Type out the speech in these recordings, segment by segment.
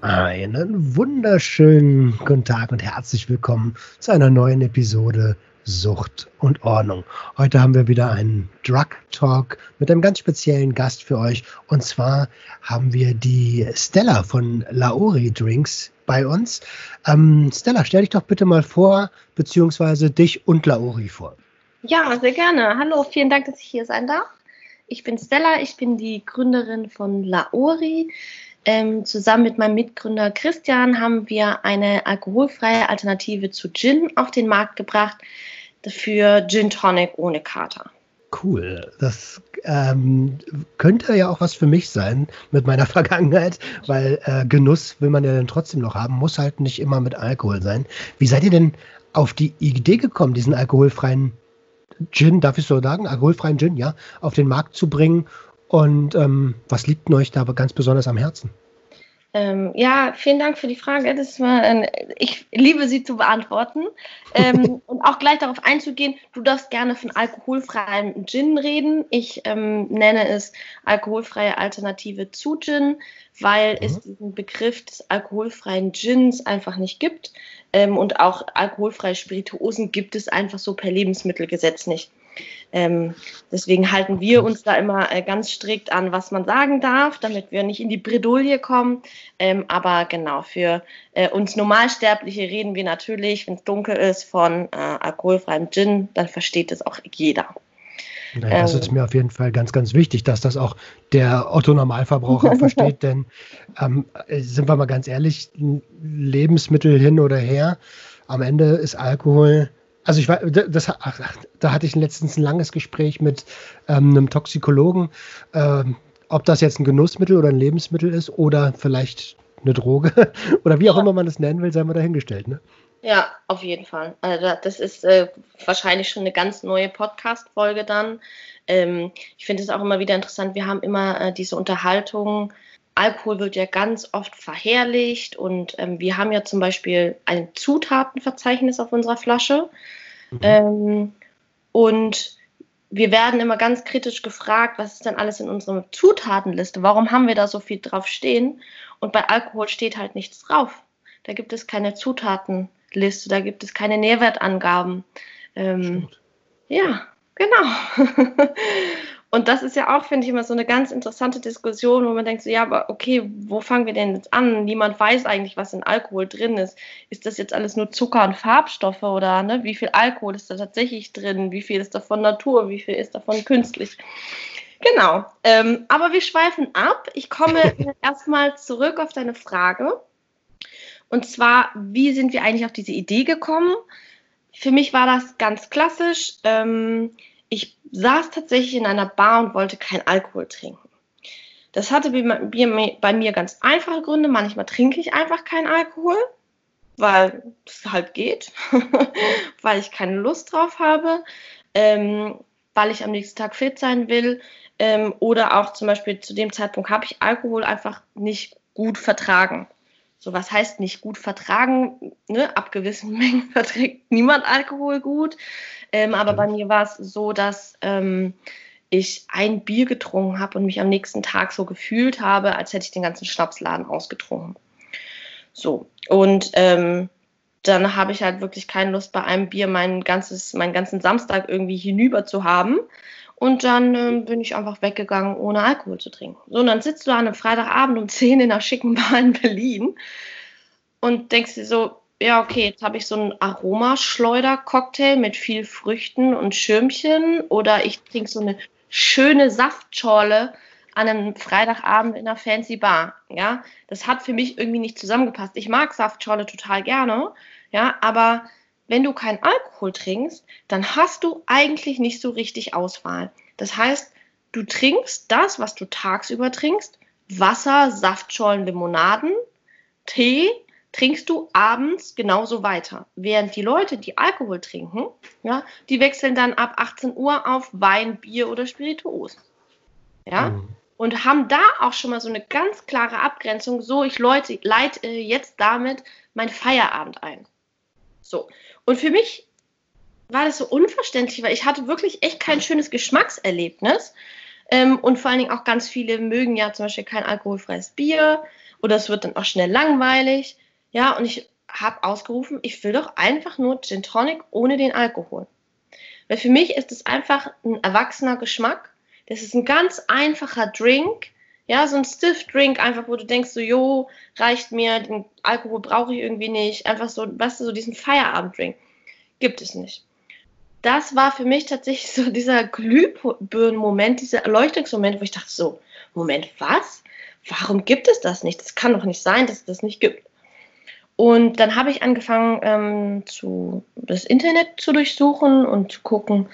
Einen wunderschönen guten Tag und herzlich willkommen zu einer neuen Episode Sucht und Ordnung. Heute haben wir wieder einen Drug Talk mit einem ganz speziellen Gast für euch. Und zwar haben wir die Stella von Laori Drinks bei uns. Ähm, Stella, stell dich doch bitte mal vor, beziehungsweise dich und Laori vor. Ja, sehr gerne. Hallo, vielen Dank, dass ich hier sein darf. Ich bin Stella, ich bin die Gründerin von Laori. Ähm, zusammen mit meinem Mitgründer Christian haben wir eine alkoholfreie Alternative zu Gin auf den Markt gebracht. Dafür Gin Tonic ohne Kater. Cool. Das ähm, könnte ja auch was für mich sein mit meiner Vergangenheit, weil äh, Genuss will man ja dann trotzdem noch haben, muss halt nicht immer mit Alkohol sein. Wie seid ihr denn auf die Idee gekommen, diesen alkoholfreien Gin, darf ich so sagen, alkoholfreien Gin, ja, auf den Markt zu bringen und ähm, was liegt euch da ganz besonders am Herzen? Ähm, ja, vielen Dank für die Frage. Das war, äh, ich liebe sie zu beantworten ähm, und auch gleich darauf einzugehen. Du darfst gerne von alkoholfreiem Gin reden. Ich ähm, nenne es alkoholfreie Alternative zu Gin, weil mhm. es diesen Begriff des alkoholfreien Gins einfach nicht gibt ähm, und auch alkoholfreie Spirituosen gibt es einfach so per Lebensmittelgesetz nicht. Ähm, deswegen halten wir uns da immer äh, ganz strikt an, was man sagen darf, damit wir nicht in die Bredouille kommen. Ähm, aber genau, für äh, uns Normalsterbliche reden wir natürlich, wenn es dunkel ist, von äh, alkoholfreiem Gin, dann versteht es auch jeder. Naja, das ist ähm. mir auf jeden Fall ganz, ganz wichtig, dass das auch der Otto-Normalverbraucher versteht, denn ähm, sind wir mal ganz ehrlich, Lebensmittel hin oder her, am Ende ist Alkohol also ich war, das, ach, da hatte ich letztens ein langes Gespräch mit ähm, einem Toxikologen, ähm, ob das jetzt ein Genussmittel oder ein Lebensmittel ist oder vielleicht eine Droge oder wie auch ja. immer man das nennen will, sei mal dahingestellt. Ne? Ja, auf jeden Fall. Also das ist äh, wahrscheinlich schon eine ganz neue Podcast-Folge dann. Ähm, ich finde es auch immer wieder interessant. Wir haben immer äh, diese Unterhaltung. Alkohol wird ja ganz oft verherrlicht und ähm, wir haben ja zum Beispiel ein Zutatenverzeichnis auf unserer Flasche. Mhm. Ähm, und wir werden immer ganz kritisch gefragt, was ist denn alles in unserer Zutatenliste? Warum haben wir da so viel drauf stehen? Und bei Alkohol steht halt nichts drauf. Da gibt es keine Zutatenliste, da gibt es keine Nährwertangaben. Ähm, ja, genau. Und das ist ja auch, finde ich, immer so eine ganz interessante Diskussion, wo man denkt, so, ja, aber okay, wo fangen wir denn jetzt an? Niemand weiß eigentlich, was in Alkohol drin ist. Ist das jetzt alles nur Zucker und Farbstoffe oder ne? wie viel Alkohol ist da tatsächlich drin? Wie viel ist davon Natur? Wie viel ist davon künstlich? Genau. Ähm, aber wir schweifen ab. Ich komme erstmal zurück auf deine Frage. Und zwar, wie sind wir eigentlich auf diese Idee gekommen? Für mich war das ganz klassisch. Ähm, ich saß tatsächlich in einer Bar und wollte keinen Alkohol trinken. Das hatte bei mir ganz einfache Gründe. Manchmal trinke ich einfach keinen Alkohol, weil es halt geht, weil ich keine Lust drauf habe, ähm, weil ich am nächsten Tag fit sein will. Ähm, oder auch zum Beispiel zu dem Zeitpunkt habe ich Alkohol einfach nicht gut vertragen. So, was heißt nicht gut vertragen? Ne? Ab gewissen Mengen verträgt niemand Alkohol gut. Ähm, aber bei mir war es so, dass ähm, ich ein Bier getrunken habe und mich am nächsten Tag so gefühlt habe, als hätte ich den ganzen Schnapsladen ausgetrunken. So, und ähm, dann habe ich halt wirklich keine Lust, bei einem Bier mein ganzes, meinen ganzen Samstag irgendwie hinüber zu haben. Und dann äh, bin ich einfach weggegangen, ohne Alkohol zu trinken. So, und dann sitzt du an einem Freitagabend um 10 in einer schicken Bar in Berlin und denkst dir so, ja, okay, jetzt habe ich so einen Aromaschleuder-Cocktail mit viel Früchten und Schirmchen oder ich trinke so eine schöne Saftschorle an einem Freitagabend in einer fancy Bar. Ja, das hat für mich irgendwie nicht zusammengepasst. Ich mag Saftschorle total gerne, ja, aber wenn du keinen Alkohol trinkst, dann hast du eigentlich nicht so richtig Auswahl. Das heißt, du trinkst das, was du tagsüber trinkst, Wasser, Saftschorlen, Limonaden, Tee, trinkst du abends genauso weiter. Während die Leute, die Alkohol trinken, ja, die wechseln dann ab 18 Uhr auf Wein, Bier oder Spirituosen. Ja. Mhm. Und haben da auch schon mal so eine ganz klare Abgrenzung. So, ich leite, leite jetzt damit mein Feierabend ein. So. Und für mich war das so unverständlich, weil ich hatte wirklich echt kein schönes Geschmackserlebnis. Ähm, und vor allen Dingen auch ganz viele mögen ja zum Beispiel kein alkoholfreies Bier oder es wird dann auch schnell langweilig. Ja, und ich habe ausgerufen, ich will doch einfach nur Gin Tonic ohne den Alkohol. Weil für mich ist es einfach ein erwachsener Geschmack. Das ist ein ganz einfacher Drink. Ja, so ein Stiff Drink, einfach wo du denkst, so, jo, reicht mir, den Alkohol brauche ich irgendwie nicht. Einfach so, weißt du, so diesen Feierabend-Drink. Gibt es nicht. Das war für mich tatsächlich so dieser Glühbirnen-Moment, dieser Erleuchtungsmoment, wo ich dachte so, Moment, was? Warum gibt es das nicht? Das kann doch nicht sein, dass es das nicht gibt. Und dann habe ich angefangen, ähm, zu, das Internet zu durchsuchen und zu gucken,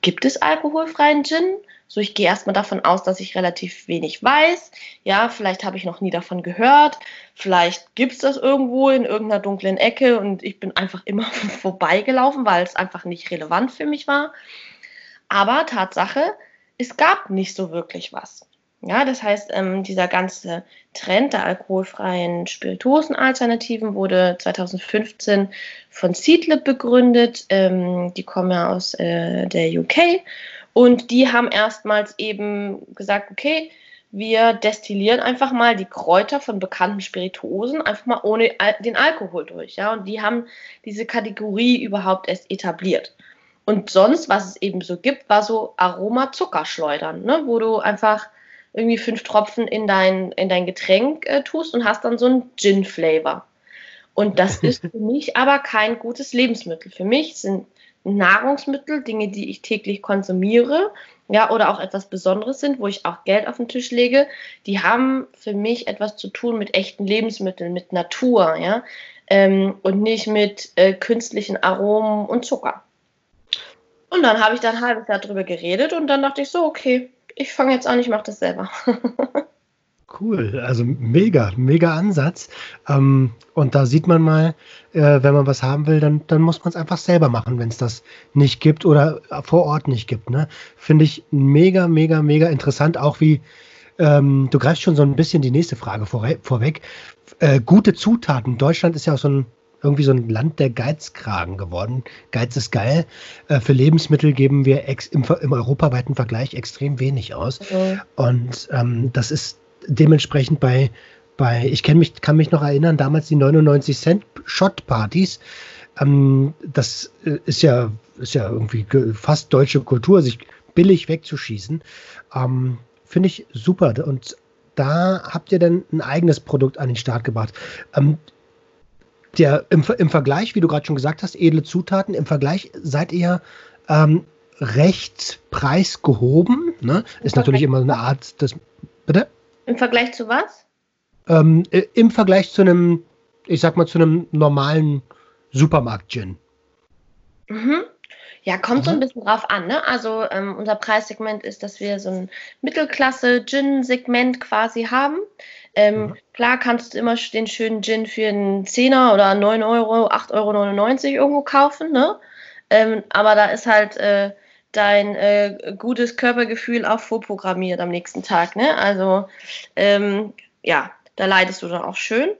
gibt es alkoholfreien Gin? So, ich gehe erstmal davon aus, dass ich relativ wenig weiß. Ja, vielleicht habe ich noch nie davon gehört. Vielleicht gibt es das irgendwo in irgendeiner dunklen Ecke und ich bin einfach immer vorbeigelaufen, weil es einfach nicht relevant für mich war. Aber Tatsache, es gab nicht so wirklich was. Ja, das heißt, ähm, dieser ganze Trend der alkoholfreien Spirituosenalternativen wurde 2015 von Seedlip begründet. Ähm, die kommen ja aus äh, der UK und die haben erstmals eben gesagt, okay, wir destillieren einfach mal die Kräuter von bekannten Spirituosen einfach mal ohne den Alkohol durch. Ja? Und die haben diese Kategorie überhaupt erst etabliert. Und sonst, was es eben so gibt, war so Aroma-Zuckerschleudern, ne? wo du einfach irgendwie fünf Tropfen in dein, in dein Getränk äh, tust und hast dann so einen Gin-Flavor. Und das ist für mich aber kein gutes Lebensmittel. Für mich sind Nahrungsmittel, Dinge, die ich täglich konsumiere, ja, oder auch etwas Besonderes sind, wo ich auch Geld auf den Tisch lege, die haben für mich etwas zu tun mit echten Lebensmitteln, mit Natur, ja, ähm, und nicht mit äh, künstlichen Aromen und Zucker. Und dann habe ich dann ein halbes Jahr drüber geredet und dann dachte ich so, okay, ich fange jetzt an, ich mache das selber. Cool, also mega, mega Ansatz. Ähm, und da sieht man mal, äh, wenn man was haben will, dann, dann muss man es einfach selber machen, wenn es das nicht gibt oder vor Ort nicht gibt. Ne? Finde ich mega, mega, mega interessant, auch wie ähm, du greifst schon so ein bisschen die nächste Frage vor, vorweg. Äh, gute Zutaten. Deutschland ist ja auch so ein irgendwie so ein Land der Geizkragen geworden. Geiz ist geil. Äh, für Lebensmittel geben wir im, im, europaweiten Vergleich extrem wenig aus. Mhm. Und ähm, das ist dementsprechend bei, bei ich kenn mich, kann mich noch erinnern, damals die 99 Cent Shot-Partys. Ähm, das äh, ist ja, ist ja irgendwie fast deutsche Kultur, sich billig wegzuschießen. Ähm, Finde ich super. Und da habt ihr dann ein eigenes Produkt an den Start gebracht. Ähm, der, im, im, Vergleich, wie du gerade schon gesagt hast, edle Zutaten, im Vergleich seid ihr ähm, recht preisgehoben. Ne? Ist natürlich immer eine Art des. Bitte? Im Vergleich zu was? Ähm, äh, Im Vergleich zu einem, ich sag mal, zu einem normalen Supermarkt-Gin. Mhm. Ja, kommt mhm. so ein bisschen drauf an. Ne? Also ähm, unser Preissegment ist, dass wir so ein Mittelklasse-Gin-Segment quasi haben. Ähm, mhm. Klar kannst du immer den schönen Gin für einen Zehner oder 9 Euro, 8,99 Euro irgendwo kaufen. Ne? Ähm, aber da ist halt äh, dein äh, gutes Körpergefühl auch vorprogrammiert am nächsten Tag. Ne? Also ähm, ja, da leidest du dann auch schön.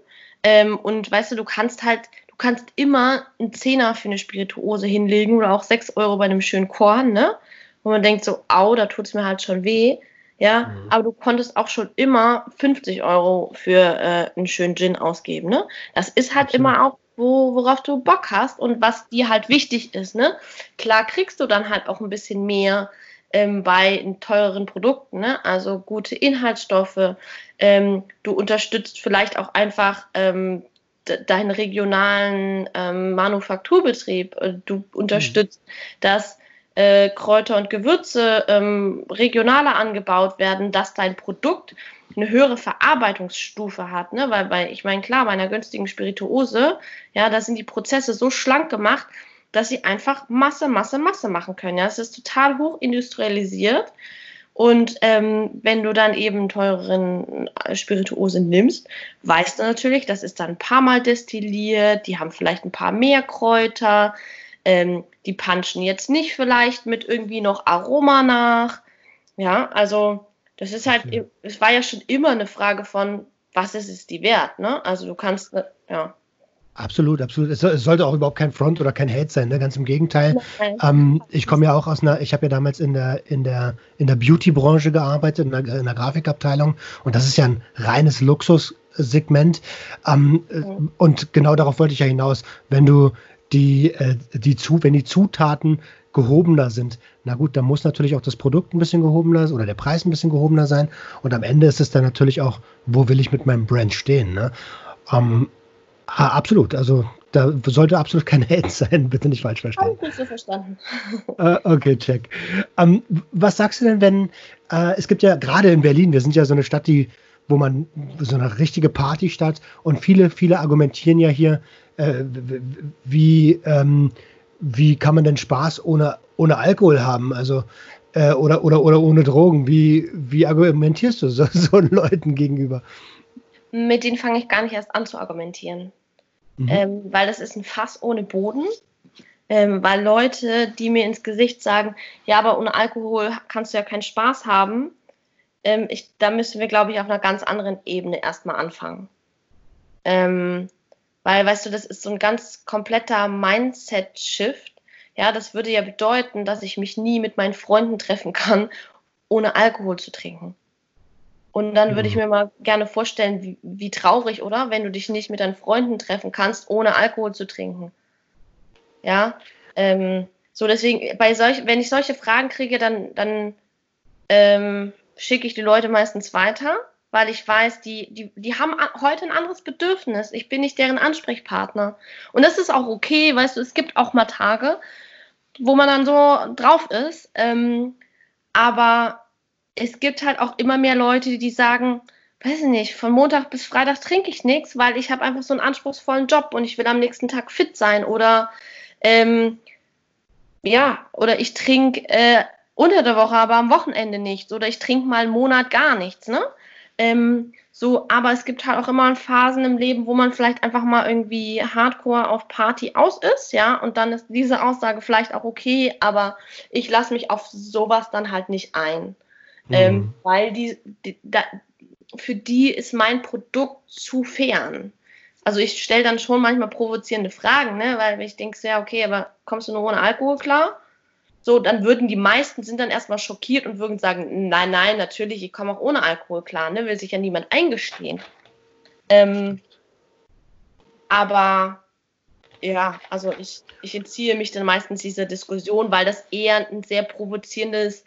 Ähm, und weißt du, du kannst halt, du kannst immer einen Zehner für eine Spirituose hinlegen oder auch sechs Euro bei einem schönen Korn, ne? Wo man denkt so, au, da tut es mir halt schon weh. Ja, mhm. aber du konntest auch schon immer 50 Euro für äh, einen schönen Gin ausgeben, ne? Das ist halt Absolut. immer auch wo, worauf du Bock hast und was dir halt wichtig ist. Ne? Klar kriegst du dann halt auch ein bisschen mehr ähm, bei teuren Produkten, ne? also gute Inhaltsstoffe. Ähm, du unterstützt vielleicht auch einfach ähm, deinen regionalen ähm, Manufakturbetrieb. Äh, du unterstützt, mhm. dass äh, Kräuter und Gewürze ähm, regionaler angebaut werden, dass dein Produkt eine höhere Verarbeitungsstufe hat, ne? Weil, weil ich meine, klar, bei einer günstigen Spirituose, ja, da sind die Prozesse so schlank gemacht, dass sie einfach Masse, Masse, Masse machen können. Ja, es ist total hoch industrialisiert Und ähm, wenn du dann eben teureren Spirituose nimmst, weißt du natürlich, das ist dann ein paar Mal destilliert, die haben vielleicht ein paar mehr Kräuter, ähm, die punchen jetzt nicht vielleicht mit irgendwie noch Aroma nach. Ja, also das ist halt, okay. es war ja schon immer eine Frage von, was ist es die wert, ne? Also du kannst, ja. Absolut, absolut. Es, sollte auch überhaupt kein Front oder kein Hate sein, ne? ganz im Gegenteil. Ähm, ich komme ja auch aus einer, ich habe ja damals in der, in der, in der Beauty-Branche gearbeitet, in der, in der, Grafikabteilung und das ist ja ein reines Luxussegment. Ähm, mhm. Und genau darauf wollte ich ja hinaus. Wenn du die, äh, die zu, wenn die Zutaten gehobener sind, na gut, dann muss natürlich auch das Produkt ein bisschen gehobener oder der Preis ein bisschen gehobener sein. Und am Ende ist es dann natürlich auch, wo will ich mit meinem Brand stehen. Ne? Ähm, Ah, absolut. Also da sollte absolut kein Hate sein, bitte nicht falsch verstehen. Habe ich so verstanden. uh, okay, check. Ähm, was sagst du denn, wenn uh, es gibt ja gerade in Berlin, wir sind ja so eine Stadt, die, wo man so eine richtige Partystadt und viele, viele argumentieren ja hier, äh, wie, ähm, wie kann man denn Spaß ohne, ohne Alkohol haben? Also äh, oder, oder, oder ohne Drogen. Wie, wie argumentierst du so, so Leuten gegenüber? mit denen fange ich gar nicht erst an zu argumentieren. Mhm. Ähm, weil das ist ein Fass ohne Boden. Ähm, weil Leute, die mir ins Gesicht sagen, ja, aber ohne Alkohol kannst du ja keinen Spaß haben, ähm, ich, da müssen wir, glaube ich, auf einer ganz anderen Ebene erstmal anfangen. Ähm, weil, weißt du, das ist so ein ganz kompletter Mindset-Shift. Ja, das würde ja bedeuten, dass ich mich nie mit meinen Freunden treffen kann, ohne Alkohol zu trinken. Und dann würde ich mhm. mir mal gerne vorstellen, wie, wie, traurig, oder? Wenn du dich nicht mit deinen Freunden treffen kannst, ohne Alkohol zu trinken. Ja. Ähm, so, deswegen, bei solch, wenn ich solche Fragen kriege, dann, dann ähm, schicke ich die Leute meistens weiter, weil ich weiß, die, die, die haben heute ein anderes Bedürfnis. Ich bin nicht deren Ansprechpartner. Und das ist auch okay, weißt du, es gibt auch mal Tage, wo man dann so drauf ist. Ähm, aber es gibt halt auch immer mehr Leute, die sagen, weiß ich nicht, von Montag bis Freitag trinke ich nichts, weil ich habe einfach so einen anspruchsvollen Job und ich will am nächsten Tag fit sein oder ähm, ja, oder ich trinke äh, unter der Woche, aber am Wochenende nichts oder ich trinke mal einen Monat gar nichts, ne? Ähm, so, aber es gibt halt auch immer Phasen im Leben, wo man vielleicht einfach mal irgendwie hardcore auf Party aus ist, ja, und dann ist diese Aussage vielleicht auch okay, aber ich lasse mich auf sowas dann halt nicht ein. Ähm, mhm. Ähm, weil die, die da, für die ist mein Produkt zu fern. Also ich stelle dann schon manchmal provozierende Fragen, ne? weil ich denke, ja, okay, aber kommst du nur ohne Alkohol klar? So, dann würden die meisten sind dann erstmal schockiert und würden sagen, nein, nein, natürlich, ich komme auch ohne Alkohol klar, ne? will sich ja niemand eingestehen. Ähm, aber ja, also ich, ich entziehe mich dann meistens dieser Diskussion, weil das eher ein sehr provozierendes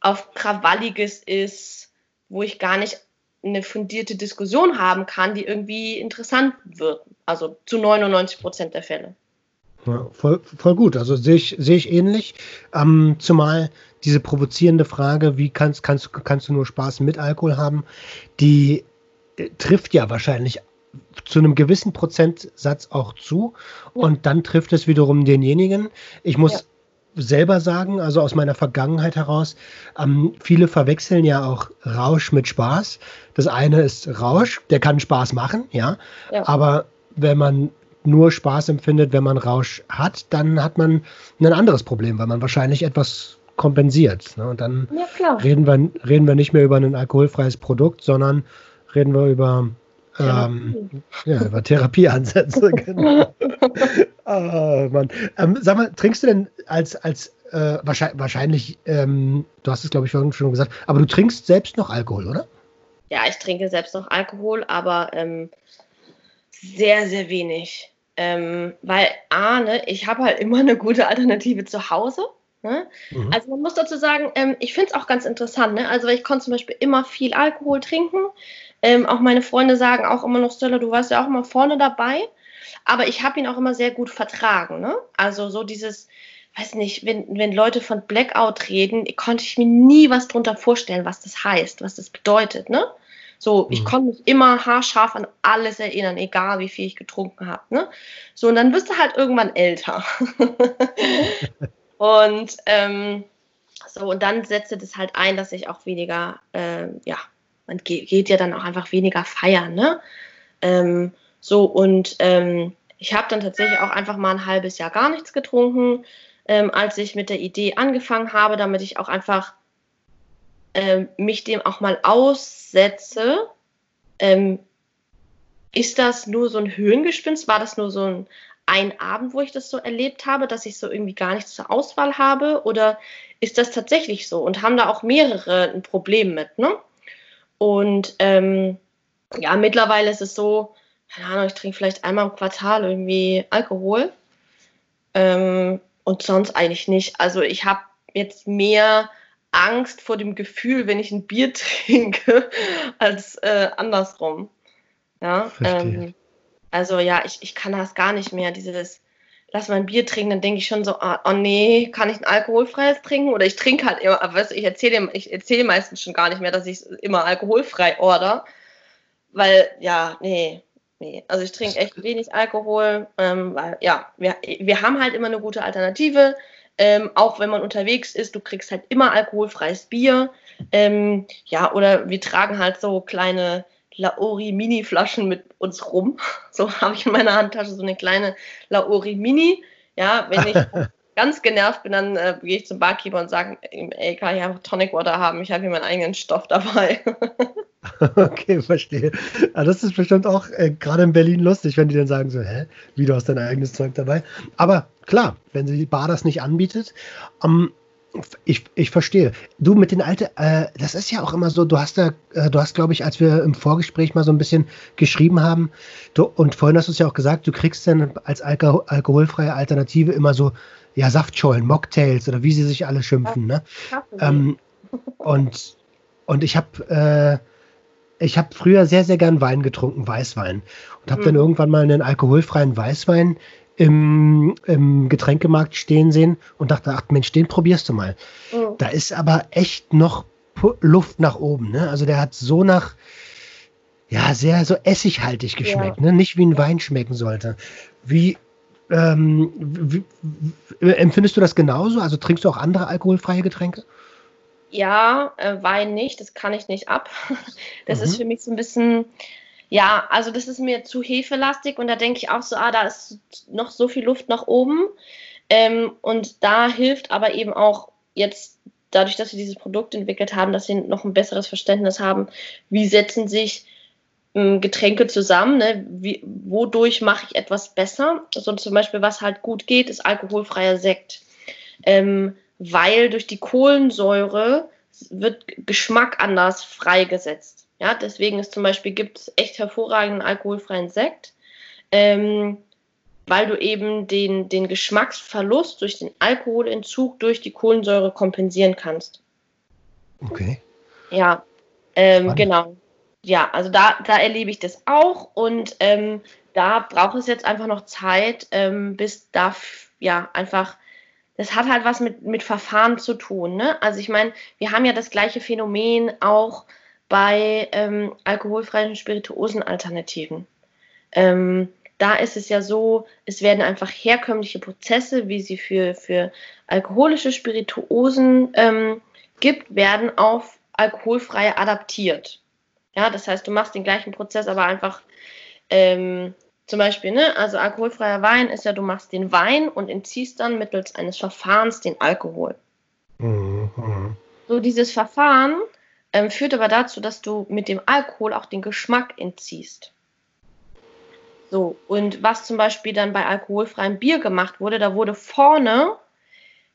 auf Krawalliges ist, wo ich gar nicht eine fundierte Diskussion haben kann, die irgendwie interessant wird. Also zu 99 Prozent der Fälle. Ja, voll, voll gut. Also sehe ich, sehe ich ähnlich. Ähm, zumal diese provozierende Frage, wie kannst, kannst, kannst du nur Spaß mit Alkohol haben, die äh, trifft ja wahrscheinlich zu einem gewissen Prozentsatz auch zu. Und dann trifft es wiederum denjenigen. Ich muss ja selber sagen, also aus meiner Vergangenheit heraus, ähm, viele verwechseln ja auch Rausch mit Spaß. Das eine ist Rausch, der kann Spaß machen, ja. ja. Aber wenn man nur Spaß empfindet, wenn man Rausch hat, dann hat man ein anderes Problem, weil man wahrscheinlich etwas kompensiert. Ne? Und dann ja, reden, wir, reden wir nicht mehr über ein alkoholfreies Produkt, sondern reden wir über ähm, ja, über Therapieansätze, genau. oh, Mann. Ähm, sag mal, trinkst du denn als, als äh, wahrscheinlich, wahrscheinlich ähm, du hast es glaube ich vorhin schon gesagt, aber du trinkst selbst noch Alkohol, oder? Ja, ich trinke selbst noch Alkohol, aber ähm, sehr, sehr wenig. Ähm, weil, A, ne, ich habe halt immer eine gute Alternative zu Hause. Ne? Mhm. Also man muss dazu sagen, ähm, ich finde es auch ganz interessant. Ne? Also ich konnte zum Beispiel immer viel Alkohol trinken. Ähm, auch meine Freunde sagen auch immer noch, Stella, du warst ja auch immer vorne dabei. Aber ich habe ihn auch immer sehr gut vertragen. Ne? Also so dieses, weiß nicht, wenn, wenn Leute von Blackout reden, konnte ich mir nie was drunter vorstellen, was das heißt, was das bedeutet. Ne? So, ich mhm. konnte mich immer haarscharf an alles erinnern, egal wie viel ich getrunken habe. Ne? So, und dann wirst du halt irgendwann älter. und ähm, so und dann setzte das halt ein, dass ich auch weniger, äh, ja, man geht, geht, ja dann auch einfach weniger feiern, ne? Ähm, so und ähm, ich habe dann tatsächlich auch einfach mal ein halbes Jahr gar nichts getrunken, ähm, als ich mit der Idee angefangen habe, damit ich auch einfach ähm, mich dem auch mal aussetze. Ähm, ist das nur so ein Höhengespinst? War das nur so ein, ein Abend, wo ich das so erlebt habe, dass ich so irgendwie gar nichts zur Auswahl habe? Oder ist das tatsächlich so? Und haben da auch mehrere ein Problem mit, ne? Und ähm, ja, mittlerweile ist es so, keine Ahnung, ich trinke vielleicht einmal im Quartal irgendwie Alkohol. Ähm, und sonst eigentlich nicht. Also ich habe jetzt mehr Angst vor dem Gefühl, wenn ich ein Bier trinke, als äh, andersrum. Ja, ähm, also ja, ich, ich kann das gar nicht mehr, dieses lass mal ein Bier trinken, dann denke ich schon so, oh, oh, nee, kann ich ein alkoholfreies trinken? Oder ich trinke halt immer, aber weißt du, ich erzähle ich erzähle meistens schon gar nicht mehr, dass ich immer alkoholfrei order. Weil, ja, nee, nee. Also ich trinke echt wenig Alkohol, ähm, weil, ja, wir, wir haben halt immer eine gute Alternative. Ähm, auch wenn man unterwegs ist, du kriegst halt immer alkoholfreies Bier. Ähm, ja, oder wir tragen halt so kleine Laori Mini Flaschen mit uns rum. So habe ich in meiner Handtasche so eine kleine Laori Mini. Ja, wenn ich ganz genervt bin, dann äh, gehe ich zum Barkeeper und sage, ey, kann ich einfach Tonic Water haben? Ich habe hier meinen eigenen Stoff dabei. okay, verstehe. Ja, das ist bestimmt auch äh, gerade in Berlin lustig, wenn die dann sagen so, hä, wie du hast dein eigenes Zeug dabei. Aber klar, wenn sie die Bar das nicht anbietet, ähm, ich, ich verstehe. Du mit den alten, äh, das ist ja auch immer so, du hast da, äh, du hast, glaube ich, als wir im Vorgespräch mal so ein bisschen geschrieben haben, du, und vorhin hast du es ja auch gesagt, du kriegst dann als Alko alkoholfreie Alternative immer so, ja, Saftschollen, Mocktails oder wie sie sich alle schimpfen, ne? Ähm, und, und ich habe äh, ich habe früher sehr, sehr gern Wein getrunken, Weißwein. Und habe mhm. dann irgendwann mal einen alkoholfreien Weißwein im, im Getränkemarkt stehen sehen und dachte, ach Mensch, den probierst du mal. Mhm. Da ist aber echt noch Luft nach oben. Ne? Also der hat so nach, ja, sehr so essighaltig geschmeckt, ja. ne? nicht wie ein Wein schmecken sollte. Wie, ähm, wie, wie, empfindest du das genauso? Also trinkst du auch andere alkoholfreie Getränke? Ja, äh, Wein nicht, das kann ich nicht ab. Das mhm. ist für mich so ein bisschen, ja, also das ist mir zu hefelastig und da denke ich auch so, ah, da ist noch so viel Luft nach oben. Ähm, und da hilft aber eben auch jetzt dadurch, dass wir dieses Produkt entwickelt haben, dass sie noch ein besseres Verständnis haben, wie setzen sich ähm, Getränke zusammen, ne? wie, wodurch mache ich etwas besser. Also zum Beispiel, was halt gut geht, ist alkoholfreier Sekt. Ähm, weil durch die Kohlensäure wird Geschmack anders freigesetzt. Ja, deswegen ist zum Beispiel gibt es echt hervorragenden alkoholfreien Sekt, ähm, weil du eben den, den Geschmacksverlust durch den Alkoholentzug durch die Kohlensäure kompensieren kannst. Okay. Ja, ähm, genau. Ja, also da, da erlebe ich das auch und ähm, da braucht es jetzt einfach noch Zeit, ähm, bis da ja einfach das hat halt was mit, mit Verfahren zu tun. Ne? Also ich meine, wir haben ja das gleiche Phänomen auch bei ähm, alkoholfreien Spirituosenalternativen. Ähm, da ist es ja so, es werden einfach herkömmliche Prozesse, wie sie für, für alkoholische Spirituosen ähm, gibt, werden auf alkoholfreie adaptiert. Ja, das heißt, du machst den gleichen Prozess, aber einfach ähm, zum Beispiel, ne, also alkoholfreier Wein ist ja, du machst den Wein und entziehst dann mittels eines Verfahrens den Alkohol. Mhm. So dieses Verfahren ähm, führt aber dazu, dass du mit dem Alkohol auch den Geschmack entziehst. So, und was zum Beispiel dann bei alkoholfreiem Bier gemacht wurde, da wurde vorne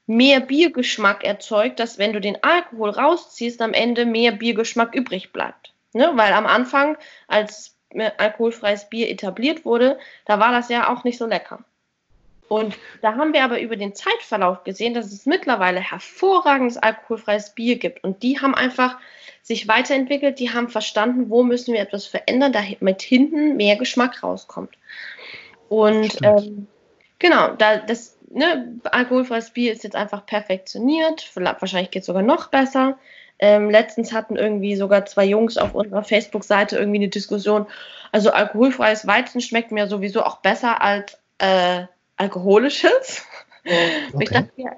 mehr Biergeschmack erzeugt, dass wenn du den Alkohol rausziehst, am Ende mehr Biergeschmack übrig bleibt. Ne? Weil am Anfang, als alkoholfreies Bier etabliert wurde, da war das ja auch nicht so lecker. Und da haben wir aber über den Zeitverlauf gesehen, dass es mittlerweile hervorragendes alkoholfreies Bier gibt. Und die haben einfach sich weiterentwickelt, die haben verstanden, wo müssen wir etwas verändern, damit hinten mehr Geschmack rauskommt. Und ähm, genau, da das ne, alkoholfreies Bier ist jetzt einfach perfektioniert, wahrscheinlich geht es sogar noch besser. Ähm, letztens hatten irgendwie sogar zwei Jungs auf unserer Facebook-Seite irgendwie eine Diskussion. Also alkoholfreies Weizen schmeckt mir sowieso auch besser als äh, alkoholisches. Okay. Ich dachte, ja,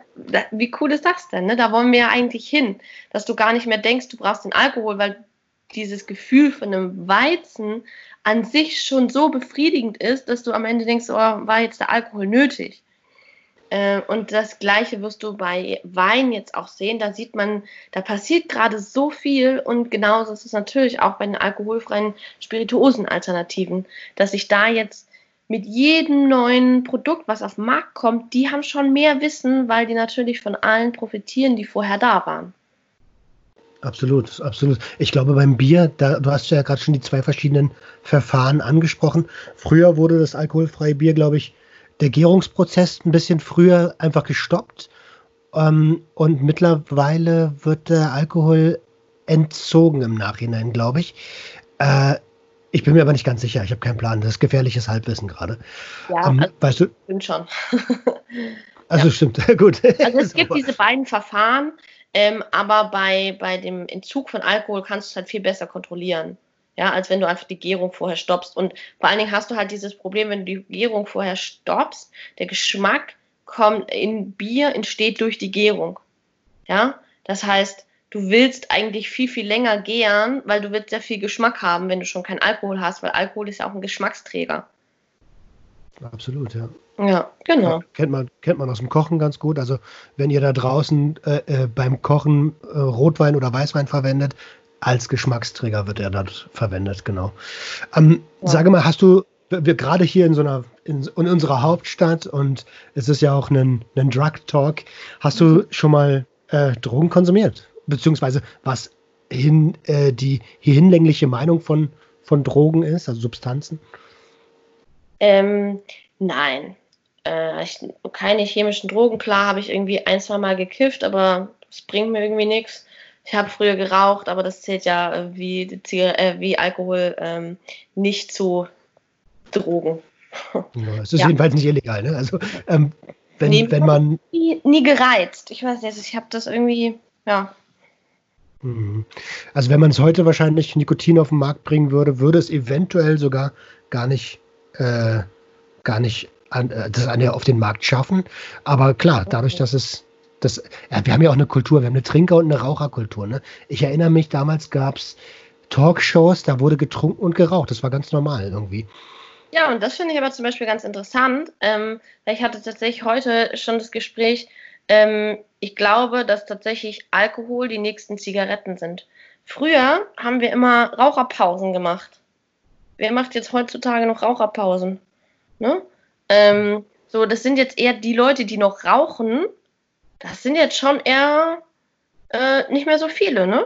wie cool ist das denn? Ne? Da wollen wir ja eigentlich hin, dass du gar nicht mehr denkst, du brauchst den Alkohol, weil dieses Gefühl von einem Weizen an sich schon so befriedigend ist, dass du am Ende denkst, oh, war jetzt der Alkohol nötig? Äh, und das Gleiche wirst du bei Wein jetzt auch sehen. Da sieht man, da passiert gerade so viel und genauso ist es natürlich auch bei den alkoholfreien Spirituosen-Alternativen, dass sich da jetzt mit jedem neuen Produkt, was auf den Markt kommt, die haben schon mehr Wissen, weil die natürlich von allen profitieren, die vorher da waren. Absolut, absolut. Ich glaube, beim Bier, da, du hast ja gerade schon die zwei verschiedenen Verfahren angesprochen. Früher wurde das alkoholfreie Bier, glaube ich, der Gärungsprozess ein bisschen früher einfach gestoppt. Ähm, und mittlerweile wird der Alkohol entzogen im Nachhinein, glaube ich. Äh, ich bin mir aber nicht ganz sicher. Ich habe keinen Plan. Das ist gefährliches Halbwissen gerade. Ja, ähm, also, weißt du? Stimmt schon. also ja. stimmt, gut. Also es gibt diese beiden Verfahren, ähm, aber bei, bei dem Entzug von Alkohol kannst du es halt viel besser kontrollieren. Ja, als wenn du einfach die Gärung vorher stoppst. Und vor allen Dingen hast du halt dieses Problem, wenn du die Gärung vorher stoppst, der Geschmack kommt in Bier, entsteht durch die Gärung. Ja, das heißt, du willst eigentlich viel, viel länger gären, weil du willst sehr viel Geschmack haben, wenn du schon keinen Alkohol hast, weil Alkohol ist ja auch ein Geschmacksträger. Absolut, ja. Ja, genau. Ja, kennt, man, kennt man aus dem Kochen ganz gut. Also wenn ihr da draußen äh, äh, beim Kochen äh, Rotwein oder Weißwein verwendet, als Geschmacksträger wird er dort verwendet, genau. Ähm, ja. Sage mal, hast du, wir gerade hier in so einer, in, in, unserer Hauptstadt und es ist ja auch ein, ein Drug Talk, hast mhm. du schon mal äh, Drogen konsumiert? beziehungsweise was hin, äh, die hier hinlängliche Meinung von, von Drogen ist, also Substanzen? Ähm, nein. Äh, ich, keine chemischen Drogen. Klar habe ich irgendwie ein, zwei Mal gekifft, aber das bringt mir irgendwie nichts. Ich habe früher geraucht, aber das zählt ja äh, wie, äh, wie Alkohol ähm, nicht zu Drogen. Ja, es ist ja. jedenfalls nicht illegal, ne? Also ähm, wenn, nee, wenn man. Nie, nie gereizt. Ich weiß nicht, ich habe das irgendwie, ja. Mhm. Also wenn man es heute wahrscheinlich Nikotin auf den Markt bringen würde, würde es eventuell sogar gar nicht, äh, gar nicht an, äh, das an, auf den Markt schaffen. Aber klar, dadurch, dass es das, ja, wir haben ja auch eine Kultur, wir haben eine Trinker- und eine Raucherkultur. Ne? Ich erinnere mich, damals gab es Talkshows, da wurde getrunken und geraucht. Das war ganz normal irgendwie. Ja, und das finde ich aber zum Beispiel ganz interessant. Ähm, ich hatte tatsächlich heute schon das Gespräch, ähm, ich glaube, dass tatsächlich Alkohol die nächsten Zigaretten sind. Früher haben wir immer Raucherpausen gemacht. Wer macht jetzt heutzutage noch Raucherpausen? Ne? Ähm, so, das sind jetzt eher die Leute, die noch rauchen. Das sind jetzt schon eher äh, nicht mehr so viele, ne?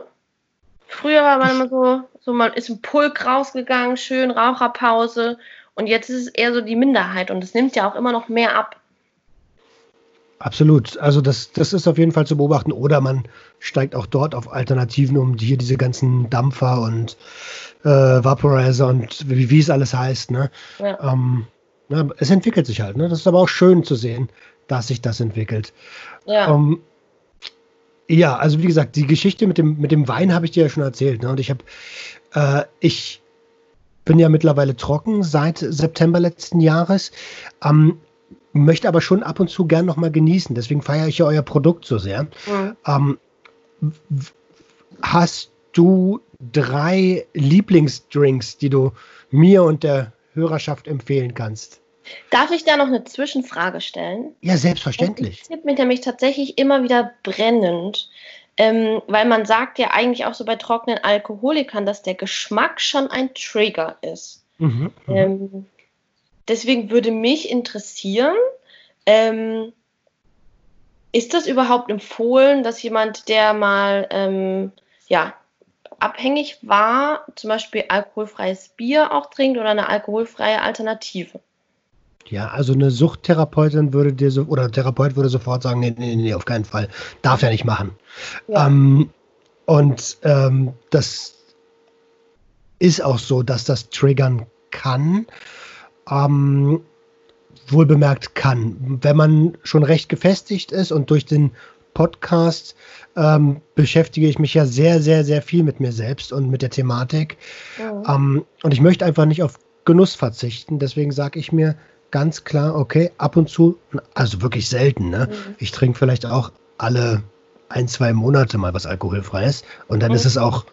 Früher war man immer so, so man ist im Pulk rausgegangen, schön Raucherpause. Und jetzt ist es eher so die Minderheit und es nimmt ja auch immer noch mehr ab. Absolut. Also das, das ist auf jeden Fall zu beobachten. Oder man steigt auch dort auf Alternativen um, hier diese ganzen Dampfer und äh, Vaporizer und wie, wie es alles heißt. Ne? Ja. Ähm, ja, es entwickelt sich halt. Ne? Das ist aber auch schön zu sehen, dass sich das entwickelt. Ja. Ähm, ja, also wie gesagt, die Geschichte mit dem, mit dem Wein habe ich dir ja schon erzählt. Ne? Und ich habe, äh, ich bin ja mittlerweile trocken seit September letzten Jahres. Ähm, möchte aber schon ab und zu gern noch mal genießen. Deswegen feiere ich ja euer Produkt so sehr. Mhm. Ähm, hast du drei Lieblingsdrinks, die du mir und der Hörerschaft empfehlen kannst? Darf ich da noch eine Zwischenfrage stellen? Ja, selbstverständlich. Das interessiert mich nämlich tatsächlich immer wieder brennend, ähm, weil man sagt ja eigentlich auch so bei trockenen Alkoholikern, dass der Geschmack schon ein Trigger ist. Mhm, mhm. ähm, deswegen würde mich interessieren, ähm, ist das überhaupt empfohlen, dass jemand, der mal ähm, ja, abhängig war, zum Beispiel alkoholfreies Bier auch trinkt oder eine alkoholfreie Alternative? Ja, also eine Suchttherapeutin würde dir so, oder Therapeut würde sofort sagen, nee, nee, nee, auf keinen Fall. Darf er nicht machen. Ja. Ähm, und ähm, das ist auch so, dass das triggern kann ähm, wohl bemerkt kann. Wenn man schon recht gefestigt ist und durch den Podcast ähm, beschäftige ich mich ja sehr, sehr, sehr viel mit mir selbst und mit der Thematik. Mhm. Ähm, und ich möchte einfach nicht auf Genuss verzichten. Deswegen sage ich mir ganz klar, okay, ab und zu, also wirklich selten, ne? Mhm. Ich trinke vielleicht auch alle ein, zwei Monate mal was Alkoholfreies und dann mhm. ist es auch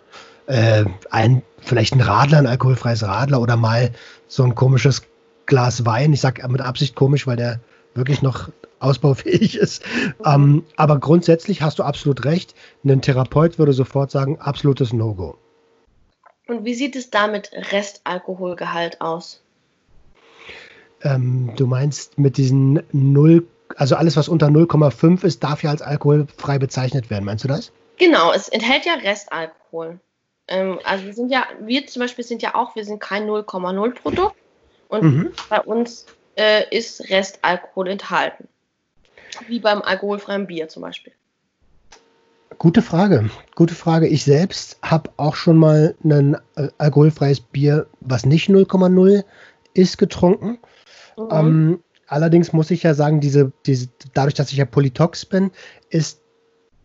äh, ein, vielleicht ein Radler, ein alkoholfreies Radler oder mal so ein komisches Glas Wein. Ich sage mit Absicht komisch, weil der wirklich noch ausbaufähig ist. Mhm. Ähm, aber grundsätzlich hast du absolut recht. Ein Therapeut würde sofort sagen, absolutes No-Go. Und wie sieht es da mit Restalkoholgehalt aus? Ähm, du meinst mit diesen 0, also alles, was unter 0,5 ist, darf ja als alkoholfrei bezeichnet werden. Meinst du das? Genau, es enthält ja Restalkohol. Ähm, also wir sind ja, wir zum Beispiel sind ja auch, wir sind kein 0,0 Produkt und mhm. bei uns äh, ist Restalkohol enthalten. Wie beim alkoholfreien Bier zum Beispiel. Gute Frage, gute Frage. Ich selbst habe auch schon mal ein äh, alkoholfreies Bier, was nicht 0,0 ist, getrunken. Mhm. Ähm, allerdings muss ich ja sagen, diese, diese, dadurch, dass ich ja Polytox bin, ist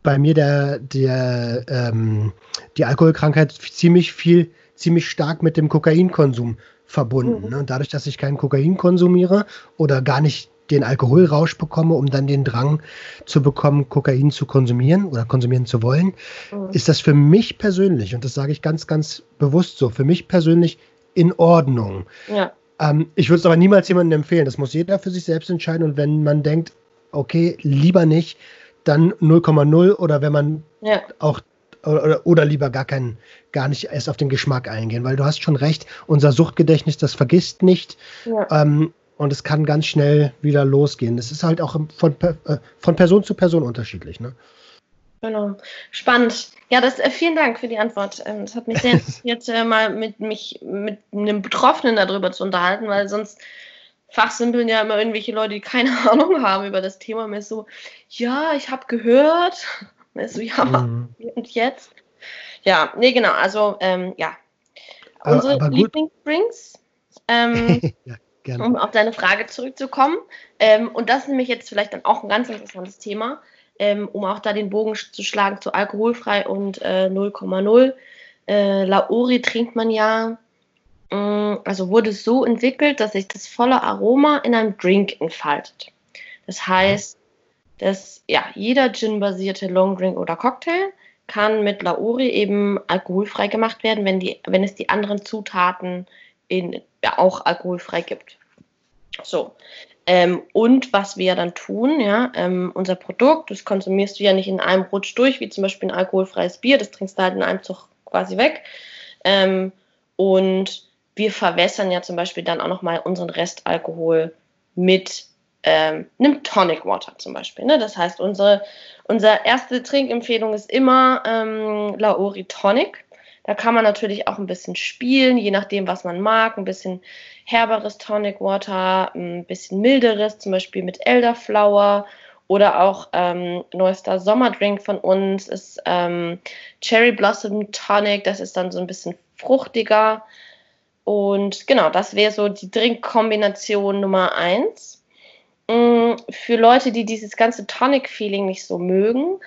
bei mir der, der, ähm, die Alkoholkrankheit ziemlich viel, ziemlich stark mit dem Kokainkonsum verbunden. Mhm. Ne? Und dadurch, dass ich kein Kokain konsumiere oder gar nicht den Alkoholrausch bekomme, um dann den Drang zu bekommen, Kokain zu konsumieren oder konsumieren zu wollen, mhm. ist das für mich persönlich, und das sage ich ganz, ganz bewusst so, für mich persönlich in Ordnung. Ja. Ähm, ich würde es aber niemals jemandem empfehlen. Das muss jeder für sich selbst entscheiden. Und wenn man denkt, okay, lieber nicht, dann 0,0 oder wenn man ja. auch oder, oder, lieber gar keinen, gar nicht erst auf den Geschmack eingehen, weil du hast schon recht, unser Suchtgedächtnis, das vergisst nicht. Ja. Ähm, und es kann ganz schnell wieder losgehen. Das ist halt auch von, äh, von Person zu Person unterschiedlich. Ne? Genau. Spannend. Ja, das, äh, vielen Dank für die Antwort. Ähm, das hat mich sehr interessiert, äh, mal mit mich mit einem Betroffenen darüber zu unterhalten, weil sonst fachsimpeln ja immer irgendwelche Leute, die keine Ahnung haben über das Thema. Mir ist so, ja, ich habe gehört. Mir ist so, ja, mhm. und jetzt? Ja, nee, genau. Also, ähm, ja. Unsere Lieblingsdrinks. Ähm, ja. Gerne. um auf deine Frage zurückzukommen. Ähm, und das ist nämlich jetzt vielleicht dann auch ein ganz interessantes Thema, ähm, um auch da den Bogen zu schlagen zu alkoholfrei und 0,0. Äh, äh, Laori trinkt man ja, mh, mm, also wurde so entwickelt, dass sich das volle Aroma in einem Drink entfaltet. Das heißt, dass ja, jeder Gin-basierte Longdrink oder Cocktail kann mit Laori eben alkoholfrei gemacht werden, wenn, die, wenn es die anderen Zutaten in ja auch alkoholfrei gibt. So. Ähm, und was wir dann tun, ja, ähm, unser Produkt, das konsumierst du ja nicht in einem Rutsch durch, wie zum Beispiel ein alkoholfreies Bier, das trinkst du halt in einem Zug quasi weg. Ähm, und wir verwässern ja zum Beispiel dann auch nochmal unseren Restalkohol mit ähm, einem Tonic Water zum Beispiel. Ne? Das heißt, unsere, unsere erste Trinkempfehlung ist immer ähm, Laori Tonic. Da kann man natürlich auch ein bisschen spielen, je nachdem, was man mag. Ein bisschen herberes Tonic Water, ein bisschen milderes, zum Beispiel mit Elderflower oder auch ähm, neuester Sommerdrink von uns ist ähm, Cherry Blossom Tonic. Das ist dann so ein bisschen fruchtiger. Und genau, das wäre so die Drinkkombination Nummer eins. Mm, für Leute, die dieses ganze Tonic-Feeling nicht so mögen,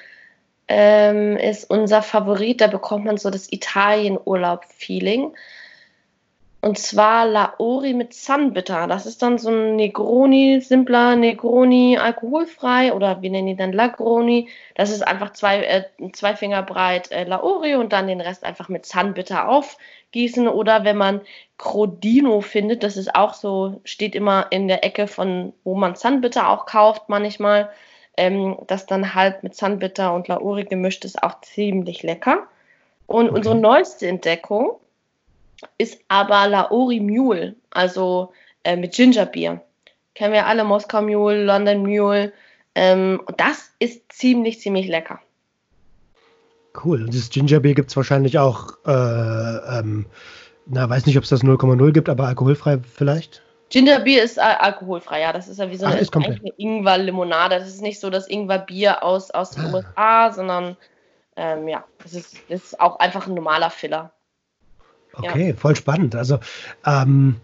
ähm, ist unser Favorit. Da bekommt man so das Italien-Urlaub-Feeling. Und zwar Laori mit Sunbitter. Das ist dann so ein Negroni, simpler Negroni, alkoholfrei oder wir nennen ihn dann Lagroni. Das ist einfach zwei, äh, zwei Finger breit äh, Laori und dann den Rest einfach mit Sunbitter aufgießen. Oder wenn man Crodino findet, das ist auch so, steht immer in der Ecke von, wo man Sunbitter auch kauft manchmal ähm, das dann halt mit Sunbitter und Lauri gemischt ist, auch ziemlich lecker. Und okay. unsere neueste Entdeckung ist aber Lauri Mule, also äh, mit Gingerbier. Kennen wir alle, Moskau Mule, London Mule. Ähm, das ist ziemlich, ziemlich lecker. Cool. Und das Gingerbier gibt es wahrscheinlich auch, äh, ähm, na, weiß nicht, ob es das 0,0 gibt, aber alkoholfrei vielleicht? Gingerbier ist äh, alkoholfrei, ja. Das ist ja wie so eine, eine Ingwer-Limonade. Das ist nicht so das Ingwer-Bier aus, aus den ah. USA, sondern ähm, ja, das ist, das ist auch einfach ein normaler Filler. Okay, ja. voll spannend. Also ähm,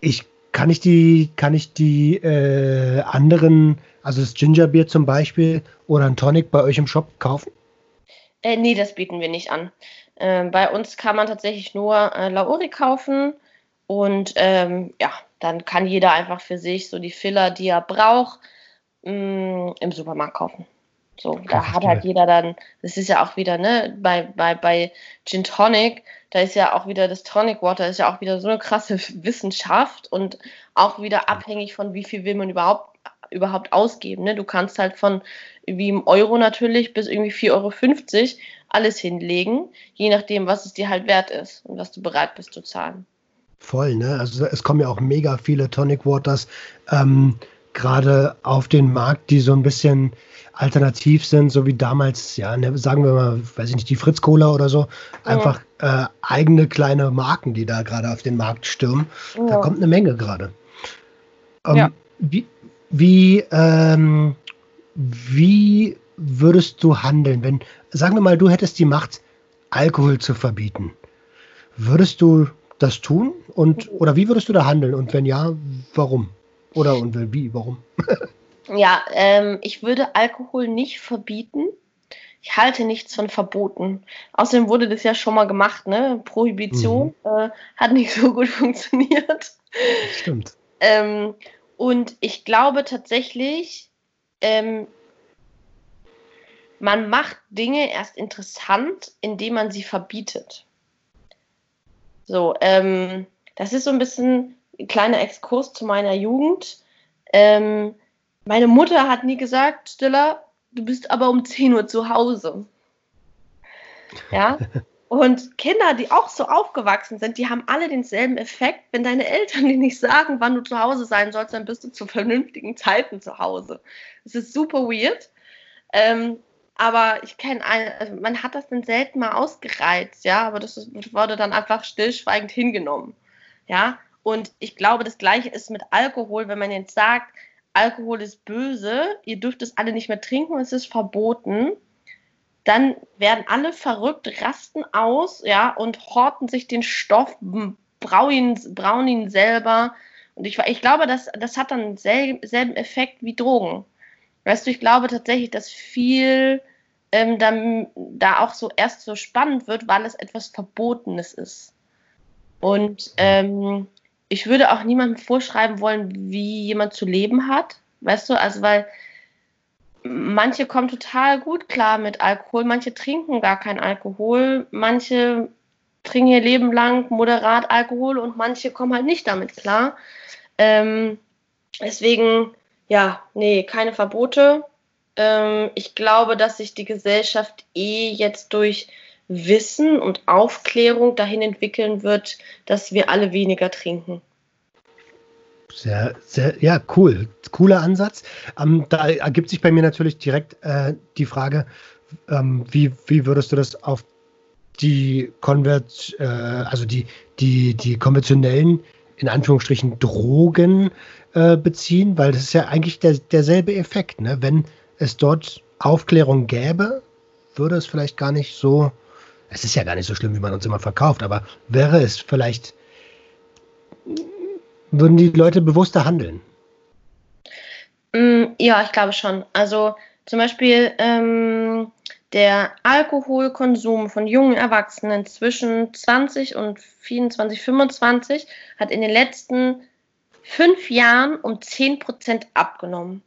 ich kann ich die, kann ich die äh, anderen, also das Gingerbier zum Beispiel oder ein Tonic bei euch im Shop kaufen? Äh, nee, das bieten wir nicht an. Äh, bei uns kann man tatsächlich nur äh, Laori kaufen und ähm, ja, dann kann jeder einfach für sich so die Filler, die er braucht, mh, mm, im Supermarkt kaufen. So, da hat halt jeder dann, das ist ja auch wieder, ne, bei, bei, bei Gin Tonic, da ist ja auch wieder das Tonic Water, ist ja auch wieder so eine krasse Wissenschaft und auch wieder abhängig von wie viel will man überhaupt, überhaupt ausgeben. Ne? Du kannst halt von wie im Euro natürlich bis irgendwie 4,50 Euro alles hinlegen, je nachdem, was es dir halt wert ist und was du bereit bist zu zahlen. Voll, ne? Also es kommen ja auch mega viele Tonic Waters ähm, gerade auf den Markt, die so ein bisschen alternativ sind, so wie damals, ja, ne, sagen wir mal, weiß ich nicht, die Fritz Cola oder so, einfach ja. äh, eigene kleine Marken, die da gerade auf den Markt stürmen. Ja. Da kommt eine Menge gerade. Ähm, ja. Wie, wie, ähm, wie würdest du handeln, wenn, sagen wir mal, du hättest die Macht, Alkohol zu verbieten? Würdest du das tun? Und, oder wie würdest du da handeln? Und wenn ja, warum? Oder und wie, warum? Ja, ähm, ich würde Alkohol nicht verbieten. Ich halte nichts von Verboten. Außerdem wurde das ja schon mal gemacht, ne? Prohibition mhm. äh, hat nicht so gut funktioniert. Stimmt. ähm, und ich glaube tatsächlich, ähm, man macht Dinge erst interessant, indem man sie verbietet. So, ähm, das ist so ein bisschen ein kleiner Exkurs zu meiner Jugend. Ähm, meine Mutter hat nie gesagt, Stiller, du bist aber um 10 Uhr zu Hause. Ja. Und Kinder, die auch so aufgewachsen sind, die haben alle denselben Effekt. Wenn deine Eltern dir nicht sagen, wann du zu Hause sein sollst, dann bist du zu vernünftigen Zeiten zu Hause. Das ist super weird. Ähm, aber ich kenne also man hat das dann selten mal ausgereizt, ja, aber das ist, wurde dann einfach stillschweigend hingenommen. Ja, und ich glaube, das Gleiche ist mit Alkohol, wenn man jetzt sagt, Alkohol ist böse, ihr dürft es alle nicht mehr trinken, es ist verboten, dann werden alle verrückt, rasten aus, ja, und horten sich den Stoff, brauen ihn, brauen ihn selber. Und ich, ich glaube, das, das hat dann selben Effekt wie Drogen. Weißt du, ich glaube tatsächlich, dass viel ähm, dann, da auch so erst so spannend wird, weil es etwas Verbotenes ist. Und ähm, ich würde auch niemandem vorschreiben wollen, wie jemand zu leben hat. Weißt du, also weil manche kommen total gut klar mit Alkohol, manche trinken gar keinen Alkohol, manche trinken ihr Leben lang moderat Alkohol und manche kommen halt nicht damit klar. Ähm, deswegen, ja, nee, keine Verbote. Ähm, ich glaube, dass sich die Gesellschaft eh jetzt durch Wissen und Aufklärung dahin entwickeln wird, dass wir alle weniger trinken. Sehr, sehr, ja, cool. Cooler Ansatz. Ähm, da ergibt sich bei mir natürlich direkt äh, die Frage, ähm, wie, wie würdest du das auf die Konvert, äh, also die, die, die konventionellen, in Anführungsstrichen, Drogen äh, beziehen? Weil das ist ja eigentlich der, derselbe Effekt. Ne? Wenn es dort Aufklärung gäbe, würde es vielleicht gar nicht so es ist ja gar nicht so schlimm, wie man uns immer verkauft, aber wäre es vielleicht, würden die Leute bewusster handeln? Mm, ja, ich glaube schon. Also zum Beispiel ähm, der Alkoholkonsum von jungen Erwachsenen zwischen 20 und 24, 25 hat in den letzten fünf Jahren um 10 Prozent abgenommen.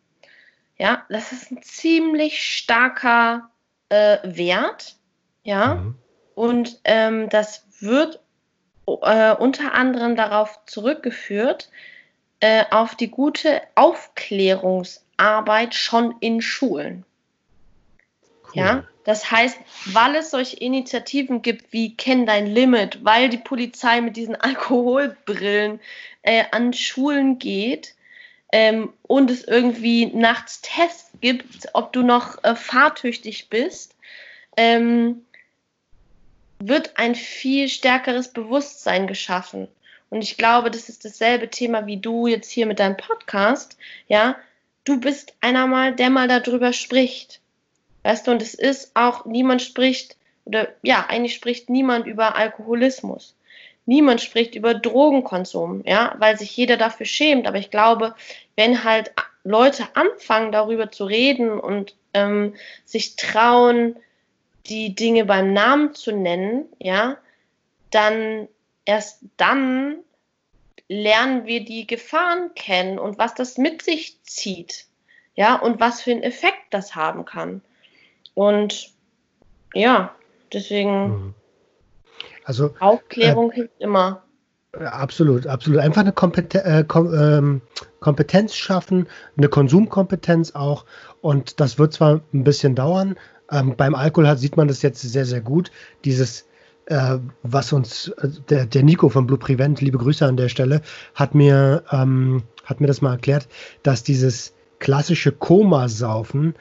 Ja, das ist ein ziemlich starker äh, Wert. Ja. Mhm. Und ähm, das wird äh, unter anderem darauf zurückgeführt, äh, auf die gute Aufklärungsarbeit schon in Schulen. Cool. Ja, das heißt, weil es solche Initiativen gibt wie Kenn dein Limit, weil die Polizei mit diesen Alkoholbrillen äh, an Schulen geht ähm, und es irgendwie nachts Tests gibt, ob du noch äh, fahrtüchtig bist, ähm, wird ein viel stärkeres Bewusstsein geschaffen. Und ich glaube, das ist dasselbe Thema wie du jetzt hier mit deinem Podcast. Ja, du bist einer mal, der mal darüber spricht. Weißt du, und es ist auch, niemand spricht, oder ja, eigentlich spricht niemand über Alkoholismus. Niemand spricht über Drogenkonsum, ja, weil sich jeder dafür schämt. Aber ich glaube, wenn halt Leute anfangen, darüber zu reden und ähm, sich trauen, die Dinge beim Namen zu nennen, ja, dann erst dann lernen wir die Gefahren kennen und was das mit sich zieht. Ja, und was für einen Effekt das haben kann. Und ja, deswegen. Mhm. Also, Aufklärung äh, hilft immer. Absolut, absolut. Einfach eine Kompeten äh, Kom ähm, Kompetenz schaffen, eine Konsumkompetenz auch. Und das wird zwar ein bisschen dauern. Ähm, beim Alkohol hat, sieht man das jetzt sehr, sehr gut. Dieses, äh, was uns, äh, der, der Nico von Blue Prevent, liebe Grüße an der Stelle, hat mir, ähm, hat mir das mal erklärt, dass dieses klassische Komasaufen, äh,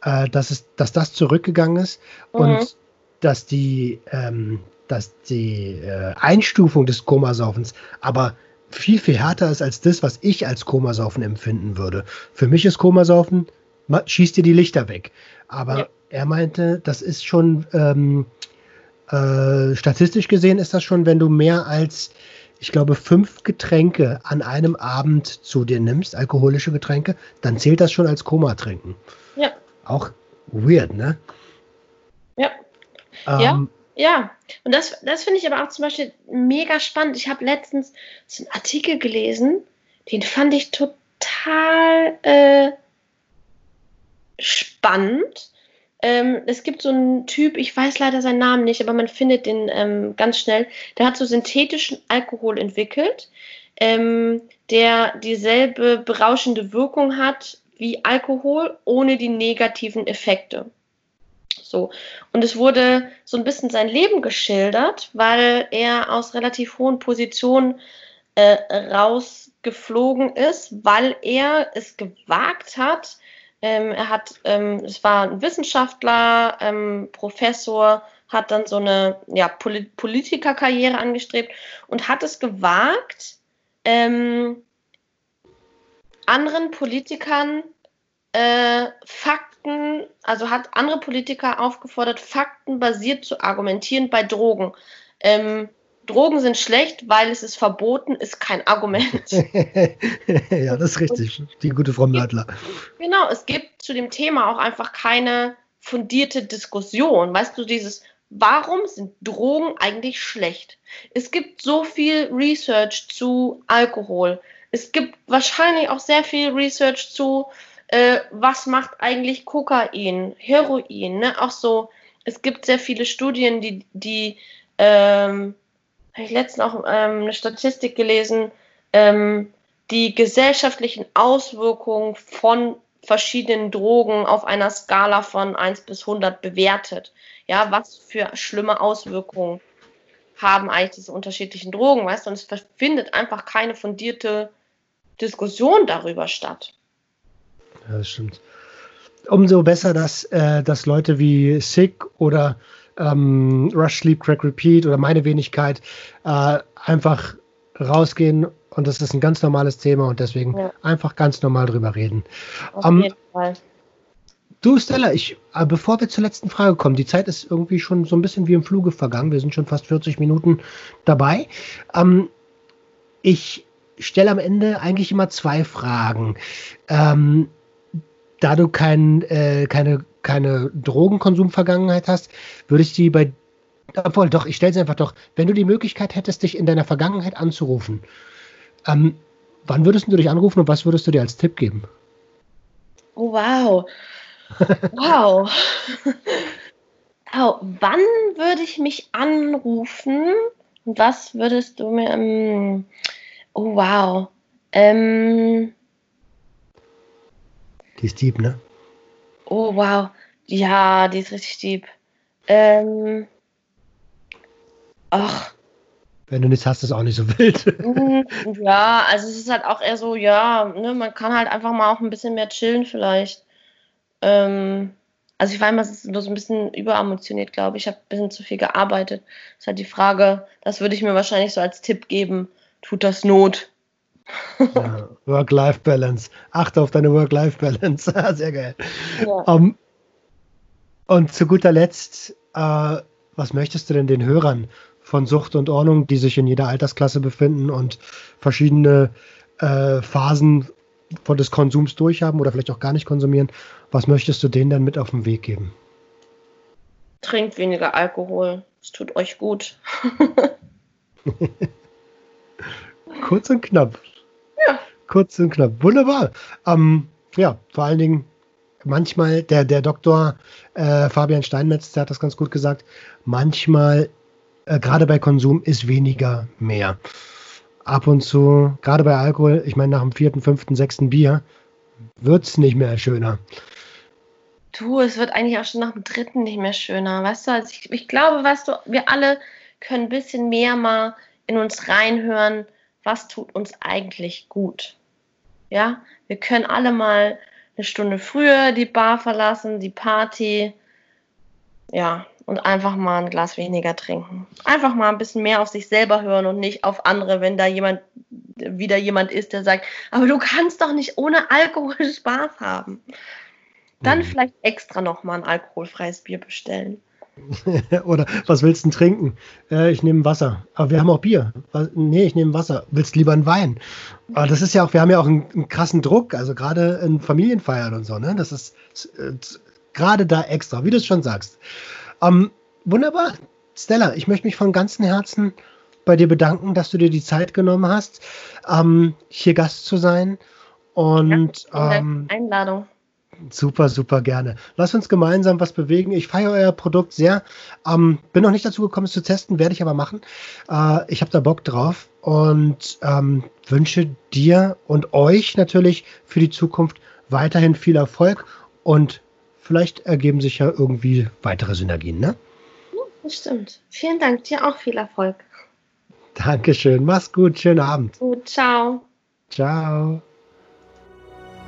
dass, es, dass das zurückgegangen ist mhm. und dass die, ähm, dass die äh, Einstufung des Komasaufens aber viel, viel härter ist als das, was ich als Komasaufen empfinden würde. Für mich ist Komasaufen, schießt dir die Lichter weg. Aber ja. er meinte, das ist schon, ähm, äh, statistisch gesehen ist das schon, wenn du mehr als, ich glaube, fünf Getränke an einem Abend zu dir nimmst, alkoholische Getränke, dann zählt das schon als Koma-Trinken. Ja. Auch weird, ne? Ja. Ähm, ja. Ja, und das, das finde ich aber auch zum Beispiel mega spannend. Ich habe letztens so einen Artikel gelesen, den fand ich total äh, spannend. Ähm, es gibt so einen Typ, ich weiß leider seinen Namen nicht, aber man findet den ähm, ganz schnell. Der hat so synthetischen Alkohol entwickelt, ähm, der dieselbe berauschende Wirkung hat wie Alkohol ohne die negativen Effekte. So. Und es wurde so ein bisschen sein Leben geschildert, weil er aus relativ hohen Positionen äh, rausgeflogen ist, weil er es gewagt hat. Ähm, er hat, ähm, es war ein Wissenschaftler, ähm, Professor, hat dann so eine ja, Poli Politikerkarriere angestrebt und hat es gewagt, ähm, anderen Politikern äh, Fakten, also hat andere Politiker aufgefordert, faktenbasiert zu argumentieren bei Drogen. Ähm, Drogen sind schlecht, weil es ist verboten, ist kein Argument. ja, das ist richtig. Die gute Frau Mörtler. Genau, es gibt zu dem Thema auch einfach keine fundierte Diskussion. Weißt du, dieses, warum sind Drogen eigentlich schlecht? Es gibt so viel Research zu Alkohol. Es gibt wahrscheinlich auch sehr viel Research zu äh, was macht eigentlich Kokain, Heroin, ne? Auch so, es gibt sehr viele Studien, die, die ähm, habe ich letztens auch ähm, eine Statistik gelesen, ähm, die gesellschaftlichen Auswirkungen von verschiedenen Drogen auf einer Skala von 1 bis 100 bewertet. Ja, was für schlimme Auswirkungen haben eigentlich diese unterschiedlichen Drogen, weißt du? Und es findet einfach keine fundierte Diskussion darüber statt. Ja, das stimmt. Umso besser, dass, äh, dass Leute wie Sick oder ähm, Rush Sleep Crack Repeat oder meine Wenigkeit äh, einfach rausgehen und das ist ein ganz normales Thema und deswegen ja. einfach ganz normal drüber reden. Auf um, ähm, jeden Fall. Du, Stella, ich, äh, bevor wir zur letzten Frage kommen, die Zeit ist irgendwie schon so ein bisschen wie im Fluge vergangen. Wir sind schon fast 40 Minuten dabei. Ähm, ich stelle am Ende eigentlich immer zwei Fragen. Ähm, da du kein, äh, keine, keine Drogenkonsumvergangenheit hast, würde ich die bei obwohl, doch, ich stelle es einfach doch. Wenn du die Möglichkeit hättest, dich in deiner Vergangenheit anzurufen, ähm, wann würdest du dich anrufen und was würdest du dir als Tipp geben? Oh, wow. wow. oh, wann würde ich mich anrufen und was würdest du mir. Ähm, oh, wow. Ähm, die ist deep, ne? Oh, wow. Ja, die ist richtig deep. Ähm. Ach. Wenn du nichts hast, ist auch nicht so wild. Mhm, ja, also es ist halt auch eher so, ja, ne, man kann halt einfach mal auch ein bisschen mehr chillen vielleicht. Ähm, also ich war immer so ein bisschen überemotioniert, glaube ich. Ich habe ein bisschen zu viel gearbeitet. Das ist halt die Frage, das würde ich mir wahrscheinlich so als Tipp geben. Tut das Not? Ja, Work-Life-Balance. Achte auf deine Work-Life-Balance. Sehr geil. Ja. Um, ähm, und zu guter Letzt, äh, was möchtest du denn den Hörern von Sucht und Ordnung, die sich in jeder Altersklasse befinden und verschiedene äh, Phasen von des Konsums durchhaben oder vielleicht auch gar nicht konsumieren, was möchtest du denen dann mit auf den Weg geben? Trinkt weniger Alkohol. Es tut euch gut. Kurz und knapp. Ja. Kurz und knapp. Wunderbar. Ähm, ja, vor allen Dingen manchmal, der, der Doktor äh, Fabian Steinmetz, der hat das ganz gut gesagt, manchmal, äh, gerade bei Konsum, ist weniger mehr. Ab und zu, gerade bei Alkohol, ich meine, nach dem vierten, fünften, sechsten Bier, wird es nicht mehr schöner. Du, es wird eigentlich auch schon nach dem dritten nicht mehr schöner, weißt du? Also ich, ich glaube, weißt du, wir alle können ein bisschen mehr mal in uns reinhören, was tut uns eigentlich gut. Ja, wir können alle mal eine Stunde früher die Bar verlassen, die Party. Ja, und einfach mal ein Glas weniger trinken. Einfach mal ein bisschen mehr auf sich selber hören und nicht auf andere, wenn da jemand wieder jemand ist, der sagt, aber du kannst doch nicht ohne Alkohol Spaß haben. Dann mhm. vielleicht extra noch mal ein alkoholfreies Bier bestellen. Oder was willst du denn trinken? Äh, ich nehme Wasser. Aber wir haben auch Bier. Was, nee, ich nehme Wasser. Willst lieber einen Wein? Aber das ist ja auch, wir haben ja auch einen, einen krassen Druck, also gerade in Familienfeiern und so, ne? Das ist äh, gerade da extra, wie du es schon sagst. Ähm, wunderbar. Stella, ich möchte mich von ganzem Herzen bei dir bedanken, dass du dir die Zeit genommen hast, ähm, hier Gast zu sein. Und ja, ähm, Einladung. Super, super gerne. Lass uns gemeinsam was bewegen. Ich feiere euer Produkt sehr. Ähm, bin noch nicht dazu gekommen, es zu testen, werde ich aber machen. Äh, ich habe da Bock drauf und ähm, wünsche dir und euch natürlich für die Zukunft weiterhin viel Erfolg und vielleicht ergeben sich ja irgendwie weitere Synergien, ne? Das stimmt. Vielen Dank, dir auch viel Erfolg. Dankeschön. Mach's gut. Schönen Abend. Gut, ciao. Ciao.